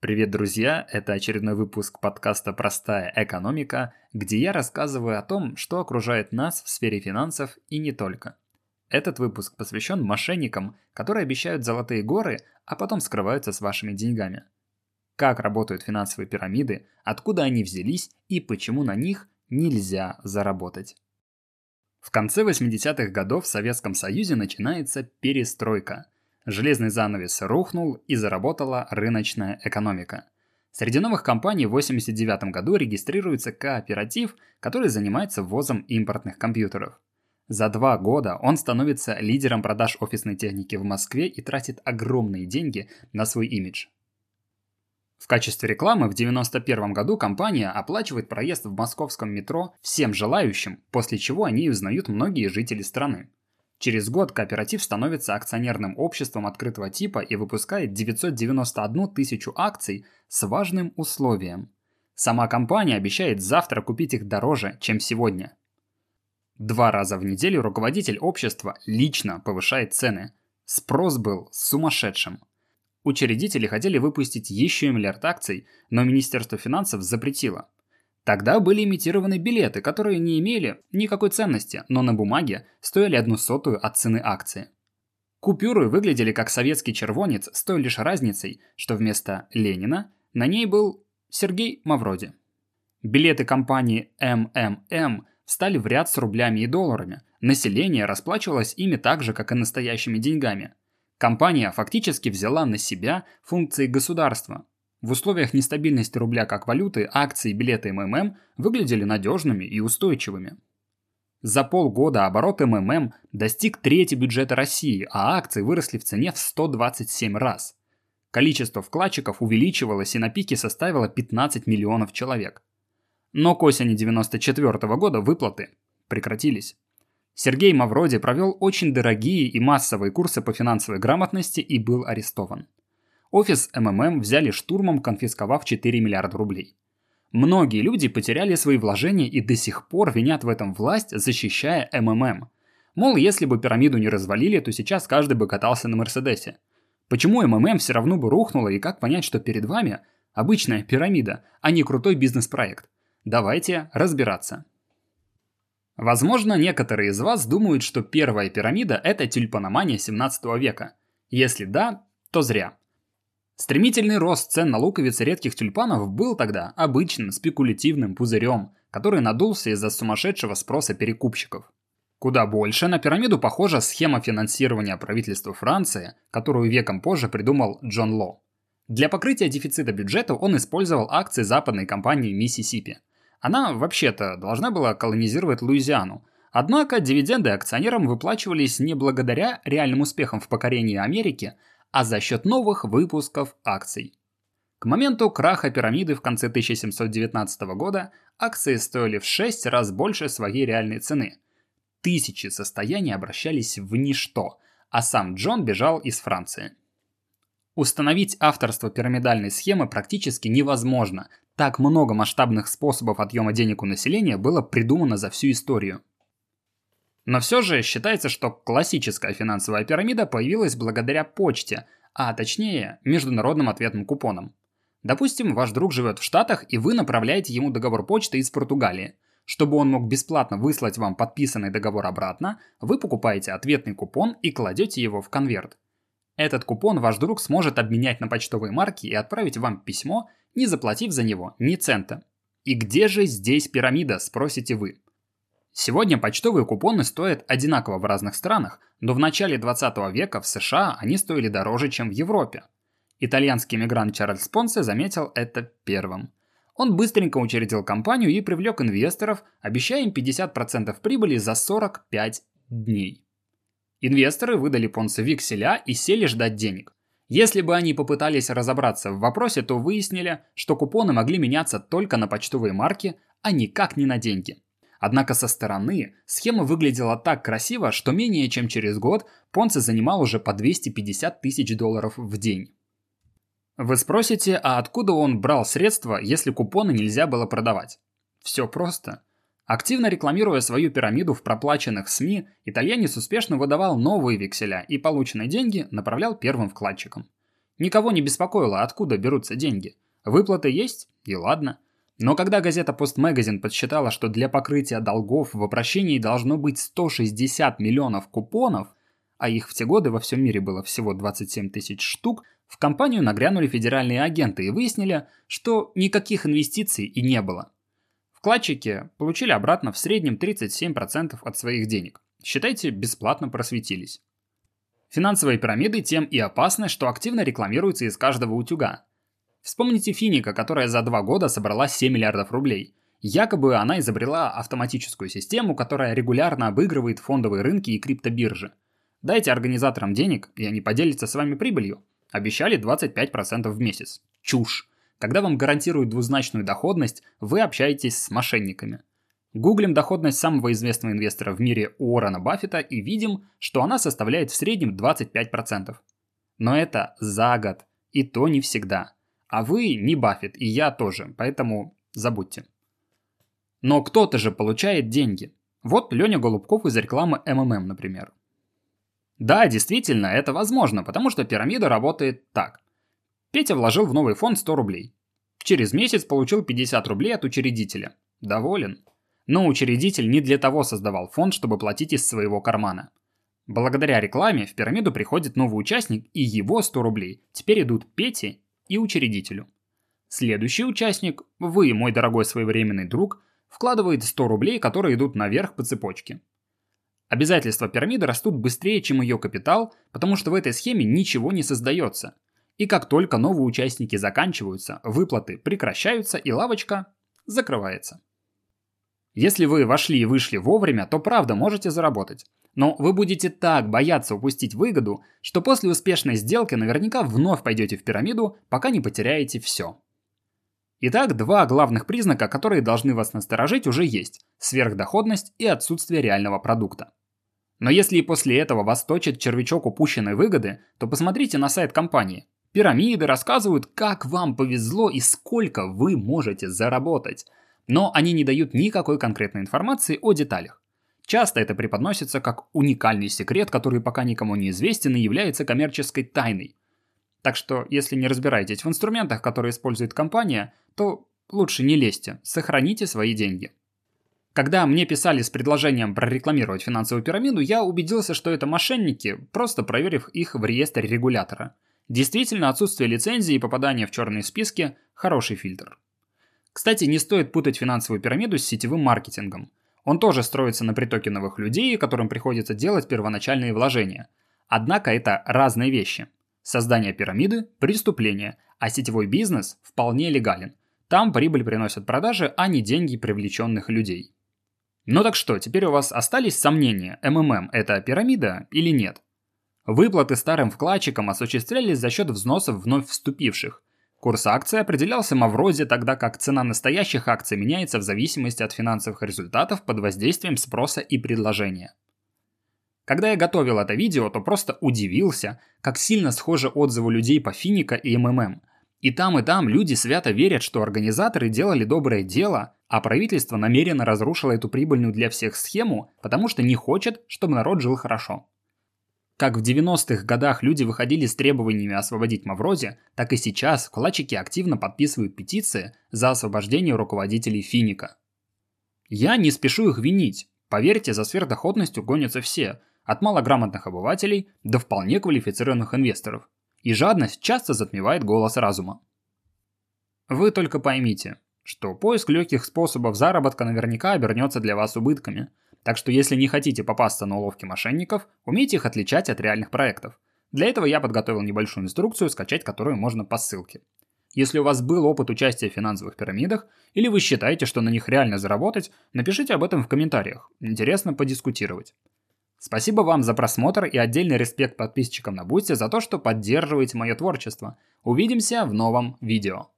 Привет, друзья! Это очередной выпуск подкаста «Простая экономика», где я рассказываю о том, что окружает нас в сфере финансов и не только. Этот выпуск посвящен мошенникам, которые обещают золотые горы, а потом скрываются с вашими деньгами. Как работают финансовые пирамиды, откуда они взялись и почему на них нельзя заработать. В конце 80-х годов в Советском Союзе начинается перестройка – Железный занавес рухнул и заработала рыночная экономика. Среди новых компаний в 1989 году регистрируется кооператив, который занимается ввозом импортных компьютеров. За два года он становится лидером продаж офисной техники в Москве и тратит огромные деньги на свой имидж. В качестве рекламы в 1991 году компания оплачивает проезд в московском метро всем желающим, после чего они узнают многие жители страны. Через год кооператив становится акционерным обществом открытого типа и выпускает 991 тысячу акций с важным условием. Сама компания обещает завтра купить их дороже, чем сегодня. Два раза в неделю руководитель общества лично повышает цены. Спрос был сумасшедшим. Учредители хотели выпустить еще миллиард акций, но Министерство финансов запретило – Тогда были имитированы билеты, которые не имели никакой ценности, но на бумаге стоили одну сотую от цены акции. Купюры выглядели как советский червонец с той лишь разницей, что вместо Ленина на ней был Сергей Мавроди. Билеты компании МММ встали в ряд с рублями и долларами. Население расплачивалось ими так же, как и настоящими деньгами. Компания фактически взяла на себя функции государства, в условиях нестабильности рубля как валюты акции билеты МММ выглядели надежными и устойчивыми. За полгода оборот МММ достиг трети бюджета России, а акции выросли в цене в 127 раз. Количество вкладчиков увеличивалось и на пике составило 15 миллионов человек. Но к осени 1994 года выплаты прекратились. Сергей Мавроди провел очень дорогие и массовые курсы по финансовой грамотности и был арестован. Офис МММ взяли штурмом, конфисковав 4 миллиарда рублей. Многие люди потеряли свои вложения и до сих пор винят в этом власть, защищая МММ. Мол, если бы пирамиду не развалили, то сейчас каждый бы катался на Мерседесе. Почему МММ все равно бы рухнула и как понять, что перед вами обычная пирамида, а не крутой бизнес-проект? Давайте разбираться. Возможно, некоторые из вас думают, что первая пирамида – это тюльпаномания 17 века. Если да, то зря. Стремительный рост цен на луковицы редких тюльпанов был тогда обычным спекулятивным пузырем, который надулся из-за сумасшедшего спроса перекупщиков. Куда больше на пирамиду похожа схема финансирования правительства Франции, которую веком позже придумал Джон Ло. Для покрытия дефицита бюджета он использовал акции западной компании Миссисипи. Она, вообще-то, должна была колонизировать Луизиану, Однако дивиденды акционерам выплачивались не благодаря реальным успехам в покорении Америки, а за счет новых выпусков акций. К моменту краха пирамиды в конце 1719 года акции стоили в 6 раз больше своей реальной цены. Тысячи состояний обращались в ничто, а сам Джон бежал из Франции. Установить авторство пирамидальной схемы практически невозможно. Так много масштабных способов отъема денег у населения было придумано за всю историю. Но все же считается, что классическая финансовая пирамида появилась благодаря почте, а точнее международным ответным купонам. Допустим, ваш друг живет в Штатах, и вы направляете ему договор почты из Португалии. Чтобы он мог бесплатно выслать вам подписанный договор обратно, вы покупаете ответный купон и кладете его в конверт. Этот купон ваш друг сможет обменять на почтовые марки и отправить вам письмо, не заплатив за него ни цента. И где же здесь пирамида, спросите вы? Сегодня почтовые купоны стоят одинаково в разных странах, но в начале 20 века в США они стоили дороже, чем в Европе. Итальянский мигрант Чарльз Понсе заметил это первым. Он быстренько учредил компанию и привлек инвесторов, обещая им 50% прибыли за 45 дней. Инвесторы выдали Понсе векселя и сели ждать денег. Если бы они попытались разобраться в вопросе, то выяснили, что купоны могли меняться только на почтовые марки, а никак не на деньги – Однако со стороны схема выглядела так красиво, что менее чем через год Понце занимал уже по 250 тысяч долларов в день. Вы спросите, а откуда он брал средства, если купоны нельзя было продавать? Все просто. Активно рекламируя свою пирамиду в проплаченных СМИ, итальянец успешно выдавал новые векселя и полученные деньги направлял первым вкладчикам. Никого не беспокоило, откуда берутся деньги. Выплаты есть, и ладно. Но когда газета Post Magazine подсчитала, что для покрытия долгов в обращении должно быть 160 миллионов купонов, а их в те годы во всем мире было всего 27 тысяч штук, в компанию нагрянули федеральные агенты и выяснили, что никаких инвестиций и не было. Вкладчики получили обратно в среднем 37% от своих денег. Считайте, бесплатно просветились. Финансовые пирамиды тем и опасны, что активно рекламируются из каждого утюга. Вспомните Финика, которая за два года собрала 7 миллиардов рублей. Якобы она изобрела автоматическую систему, которая регулярно обыгрывает фондовые рынки и криптобиржи. Дайте организаторам денег, и они поделятся с вами прибылью. Обещали 25% в месяц. Чушь. Когда вам гарантируют двузначную доходность, вы общаетесь с мошенниками. Гуглим доходность самого известного инвестора в мире Уоррена Баффета и видим, что она составляет в среднем 25%. Но это за год, и то не всегда. А вы не Баффет, и я тоже, поэтому забудьте. Но кто-то же получает деньги. Вот Леня Голубков из рекламы МММ, например. Да, действительно, это возможно, потому что пирамида работает так. Петя вложил в новый фонд 100 рублей. Через месяц получил 50 рублей от учредителя. Доволен. Но учредитель не для того создавал фонд, чтобы платить из своего кармана. Благодаря рекламе в пирамиду приходит новый участник, и его 100 рублей теперь идут Пете и учредителю. Следующий участник, вы, мой дорогой своевременный друг, вкладывает 100 рублей, которые идут наверх по цепочке. Обязательства пирамиды растут быстрее, чем ее капитал, потому что в этой схеме ничего не создается. И как только новые участники заканчиваются, выплаты прекращаются и лавочка закрывается. Если вы вошли и вышли вовремя, то правда можете заработать. Но вы будете так бояться упустить выгоду, что после успешной сделки наверняка вновь пойдете в пирамиду, пока не потеряете все. Итак, два главных признака, которые должны вас насторожить, уже есть – сверхдоходность и отсутствие реального продукта. Но если и после этого вас точит червячок упущенной выгоды, то посмотрите на сайт компании. Пирамиды рассказывают, как вам повезло и сколько вы можете заработать. Но они не дают никакой конкретной информации о деталях. Часто это преподносится как уникальный секрет, который пока никому не известен и является коммерческой тайной. Так что, если не разбираетесь в инструментах, которые использует компания, то лучше не лезьте, сохраните свои деньги. Когда мне писали с предложением прорекламировать финансовую пирамиду, я убедился, что это мошенники, просто проверив их в реестре регулятора. Действительно, отсутствие лицензии и попадание в черные списки – хороший фильтр. Кстати, не стоит путать финансовую пирамиду с сетевым маркетингом. Он тоже строится на притоке новых людей, которым приходится делать первоначальные вложения. Однако это разные вещи. Создание пирамиды – преступление, а сетевой бизнес вполне легален. Там прибыль приносят продажи, а не деньги привлеченных людей. Ну так что, теперь у вас остались сомнения, МММ – это пирамида или нет? Выплаты старым вкладчикам осуществлялись за счет взносов вновь вступивших. Курс акций определялся Маврозе, тогда как цена настоящих акций меняется в зависимости от финансовых результатов под воздействием спроса и предложения. Когда я готовил это видео, то просто удивился, как сильно схожи отзывы людей по Финика и МММ. И там, и там люди свято верят, что организаторы делали доброе дело, а правительство намеренно разрушило эту прибыльную для всех схему, потому что не хочет, чтобы народ жил хорошо. Как в 90-х годах люди выходили с требованиями освободить Маврози, так и сейчас вкладчики активно подписывают петиции за освобождение руководителей Финика. Я не спешу их винить. Поверьте, за сверхдоходностью гонятся все, от малограмотных обывателей до вполне квалифицированных инвесторов. И жадность часто затмевает голос разума. Вы только поймите, что поиск легких способов заработка наверняка обернется для вас убытками – так что если не хотите попасться на уловки мошенников, умейте их отличать от реальных проектов. Для этого я подготовил небольшую инструкцию, скачать которую можно по ссылке. Если у вас был опыт участия в финансовых пирамидах, или вы считаете, что на них реально заработать, напишите об этом в комментариях. Интересно подискутировать. Спасибо вам за просмотр и отдельный респект подписчикам на Boosty за то, что поддерживаете мое творчество. Увидимся в новом видео.